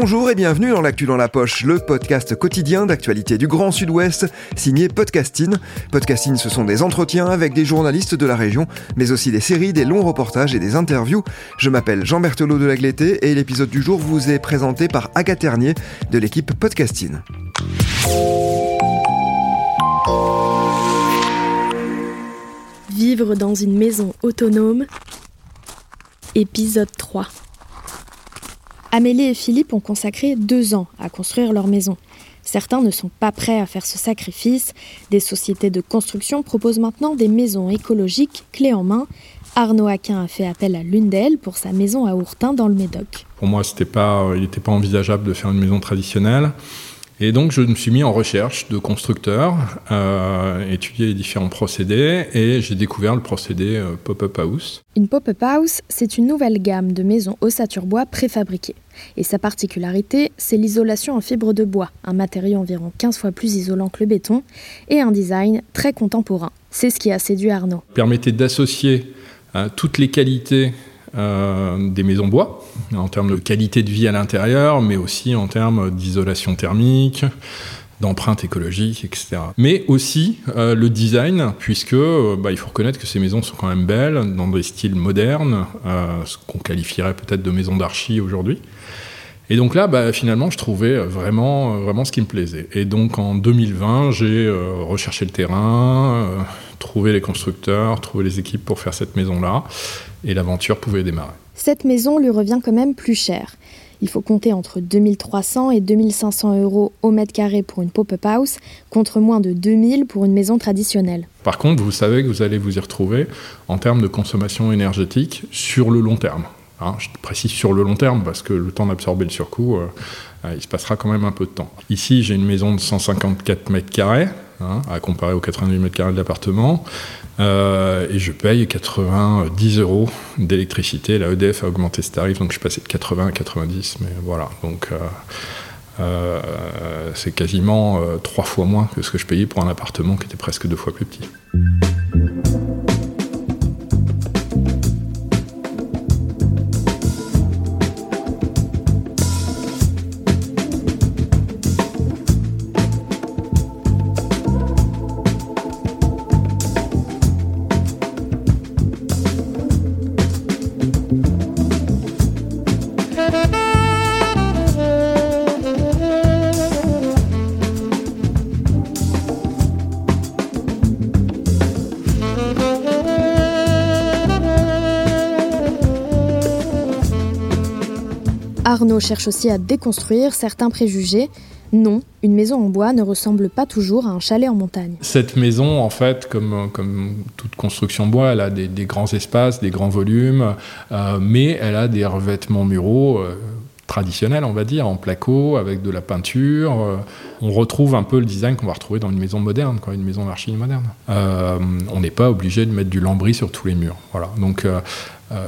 Bonjour et bienvenue dans l'actu dans la poche, le podcast quotidien d'actualité du Grand Sud-Ouest, signé Podcasting. Podcasting, ce sont des entretiens avec des journalistes de la région, mais aussi des séries, des longs reportages et des interviews. Je m'appelle Jean Berthelot de Lagleté et l'épisode du jour vous est présenté par Agathe Ternier de l'équipe Podcasting. Vivre dans une maison autonome. Épisode 3. Amélie et Philippe ont consacré deux ans à construire leur maison. Certains ne sont pas prêts à faire ce sacrifice. Des sociétés de construction proposent maintenant des maisons écologiques clés en main. Arnaud Aquin a fait appel à l'une d'elles pour sa maison à Ourtin dans le Médoc. Pour moi, c'était pas, il n'était pas envisageable de faire une maison traditionnelle. Et donc, je me suis mis en recherche de constructeurs, euh, étudier les différents procédés, et j'ai découvert le procédé euh, Pop-up House. Une pop-up house, c'est une nouvelle gamme de maisons ossature bois préfabriquées. Et sa particularité, c'est l'isolation en fibre de bois, un matériau environ 15 fois plus isolant que le béton, et un design très contemporain. C'est ce qui a séduit Arnaud. Permettait d'associer euh, toutes les qualités euh, des maisons bois, en termes de qualité de vie à l'intérieur, mais aussi en termes d'isolation thermique, d'empreinte écologique, etc. Mais aussi euh, le design, puisque euh, bah, il faut reconnaître que ces maisons sont quand même belles, dans des styles modernes, euh, ce qu'on qualifierait peut-être de maisons d'archi aujourd'hui. Et donc là, bah, finalement, je trouvais vraiment, vraiment ce qui me plaisait. Et donc en 2020, j'ai recherché le terrain, trouvé les constructeurs, trouvé les équipes pour faire cette maison-là, et l'aventure pouvait démarrer. Cette maison lui revient quand même plus cher. Il faut compter entre 2300 et 2500 euros au mètre carré pour une pop-up house, contre moins de 2000 pour une maison traditionnelle. Par contre, vous savez que vous allez vous y retrouver en termes de consommation énergétique sur le long terme. Hein, je précise sur le long terme parce que le temps d'absorber le surcoût, euh, euh, il se passera quand même un peu de temps. Ici, j'ai une maison de 154 mètres carrés, hein, à comparer aux 88 mètres carrés de l'appartement, euh, et je paye 90 euros d'électricité. La EDF a augmenté ce tarif, donc je suis passé de 80 à 90, mais voilà. Donc euh, euh, c'est quasiment trois fois moins que ce que je payais pour un appartement qui était presque deux fois plus petit. Arnaud cherche aussi à déconstruire certains préjugés. Non, une maison en bois ne ressemble pas toujours à un chalet en montagne. Cette maison, en fait, comme, comme toute construction bois, elle a des, grands espaces, des grands volumes, euh, mais elle a des revêtements muraux euh, traditionnels, on va dire, en placo, avec de la peinture. Euh, on retrouve un peu le design qu'on va retrouver dans une maison moderne, quoi, une maison d'archi moderne. Euh, on n'est pas obligé de mettre du lambris sur tous les murs. Voilà. Donc, euh,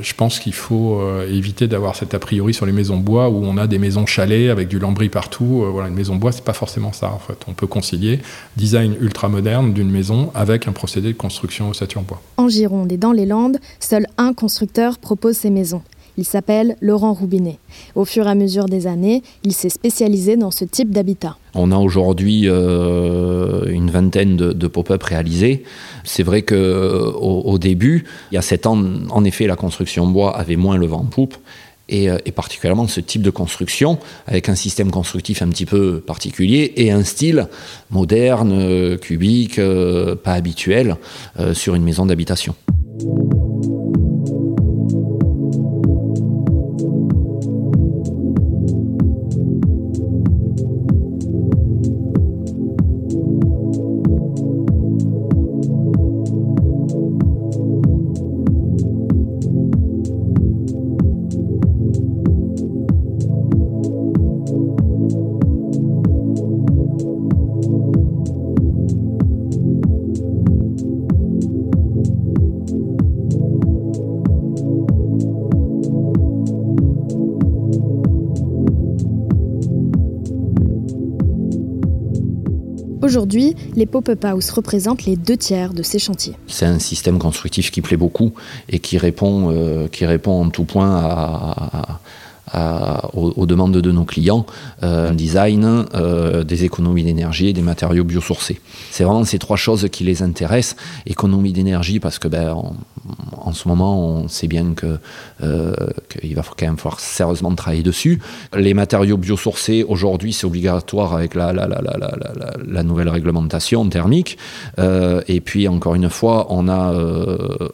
je pense qu'il faut éviter d'avoir cet a priori sur les maisons bois où on a des maisons chalets avec du lambris partout. Voilà, une maison bois, c'est pas forcément ça en fait. On peut concilier design ultra moderne d'une maison avec un procédé de construction ossature bois. En Gironde et dans les Landes, seul un constructeur propose ces maisons. Il s'appelle Laurent Roubinet. Au fur et à mesure des années, il s'est spécialisé dans ce type d'habitat. On a aujourd'hui euh, une vingtaine de, pop-up réalisés. C'est vrai que euh, au, début, il y a sept ans, en effet, la construction bois avait moins le vent en poupe. Et, euh, particulièrement ce type de construction, avec un système constructif un petit peu particulier et un style moderne, cubique, pas habituel sur une maison d'habitation. Aujourd'hui, les pop-up house représentent les deux tiers de ces chantiers. C'est un système constructif qui plaît beaucoup et qui répond, euh, qui répond en tout point à, aux, demandes de nos clients, euh, un design, euh, des économies d'énergie et des matériaux biosourcés. C'est vraiment ces trois choses qui les intéressent. Économie d'énergie parce que ben, en ce moment, on sait bien que euh, qu'il va quand même falloir sérieusement travailler dessus. Les matériaux biosourcés, aujourd'hui, c'est obligatoire avec la, la, la, la, nouvelle réglementation thermique. et puis, encore une fois, on a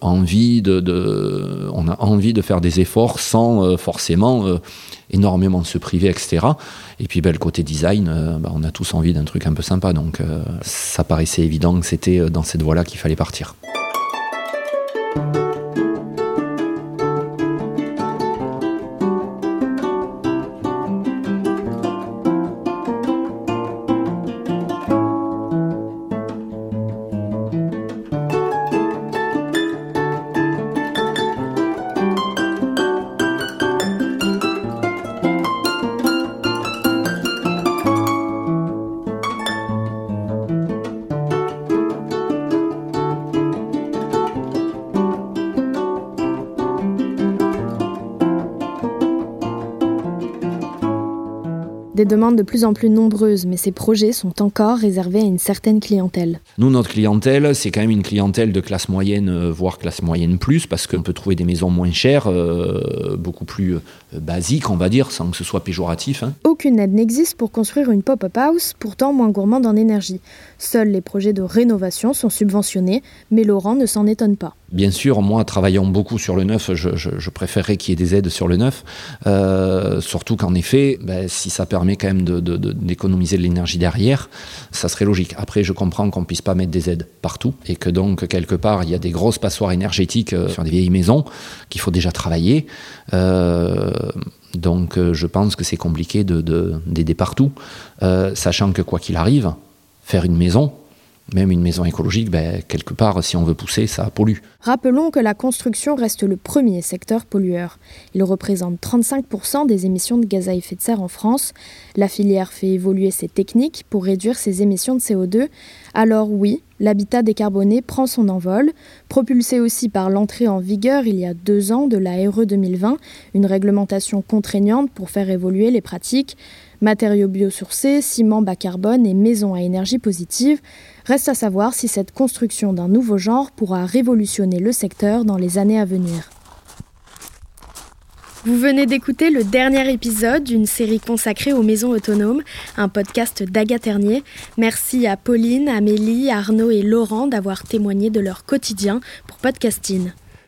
envie de, de, on a envie de faire des efforts sans forcément énormément se priver, etc. Et puis ben, le côté design, euh, ben, on a tous envie d'un truc un peu sympa, donc euh, ça paraissait évident que c'était euh, dans cette voie-là qu'il fallait partir. Des demandes de plus en plus nombreuses, mais ces projets sont encore réservés à une certaine clientèle. Nous, notre clientèle, c'est quand même une clientèle de classe moyenne, euh, voire classe moyenne plus, parce qu'on peut trouver des maisons moins chères, euh, beaucoup plus euh, basiques, on va dire, sans que ce soit péjoratif. Hein. Aucune aide n'existe pour construire une pop-up house, pourtant moins gourmande en énergie. Seuls les projets de rénovation sont subventionnés, mais Laurent ne s'en étonne pas. Bien sûr, moi, travaillant beaucoup sur le neuf, je, préférerais qu'il y ait des aides sur le neuf, surtout qu'en effet, ben, si ça permet quand même d'économiser de, l'énergie derrière, ça serait logique. Après, je comprends qu'on puisse pas mettre des aides partout et que donc, quelque part, il y a des grosses passoires énergétiques euh, sur des vieilles maisons qu'il faut déjà travailler. Euh, donc, euh, je pense que c'est compliqué d'aider partout, sachant que quoi qu'il arrive, faire une maison, même une maison écologique, ben, quelque part, si on veut pousser, ça pollue. Rappelons que la construction reste le premier secteur pollueur. Il représente 35% des émissions de gaz à effet de serre en France. La filière fait évoluer ses techniques pour réduire ses émissions de CO2. Alors oui, l'habitat décarboné prend son envol, propulsé aussi par l'entrée en vigueur il y a deux ans de la RE 2020, une réglementation contraignante pour faire évoluer les pratiques. Matériaux biosourcés, ciment bas carbone et maisons à énergie positive, reste à savoir si cette construction d'un nouveau genre pourra révolutionner le secteur dans les années à venir. Vous venez d'écouter le dernier épisode d'une série consacrée aux maisons autonomes, un podcast d'Agathe Ternier. Merci à Pauline, Amélie, Arnaud et Laurent d'avoir témoigné de leur quotidien pour Podcasting.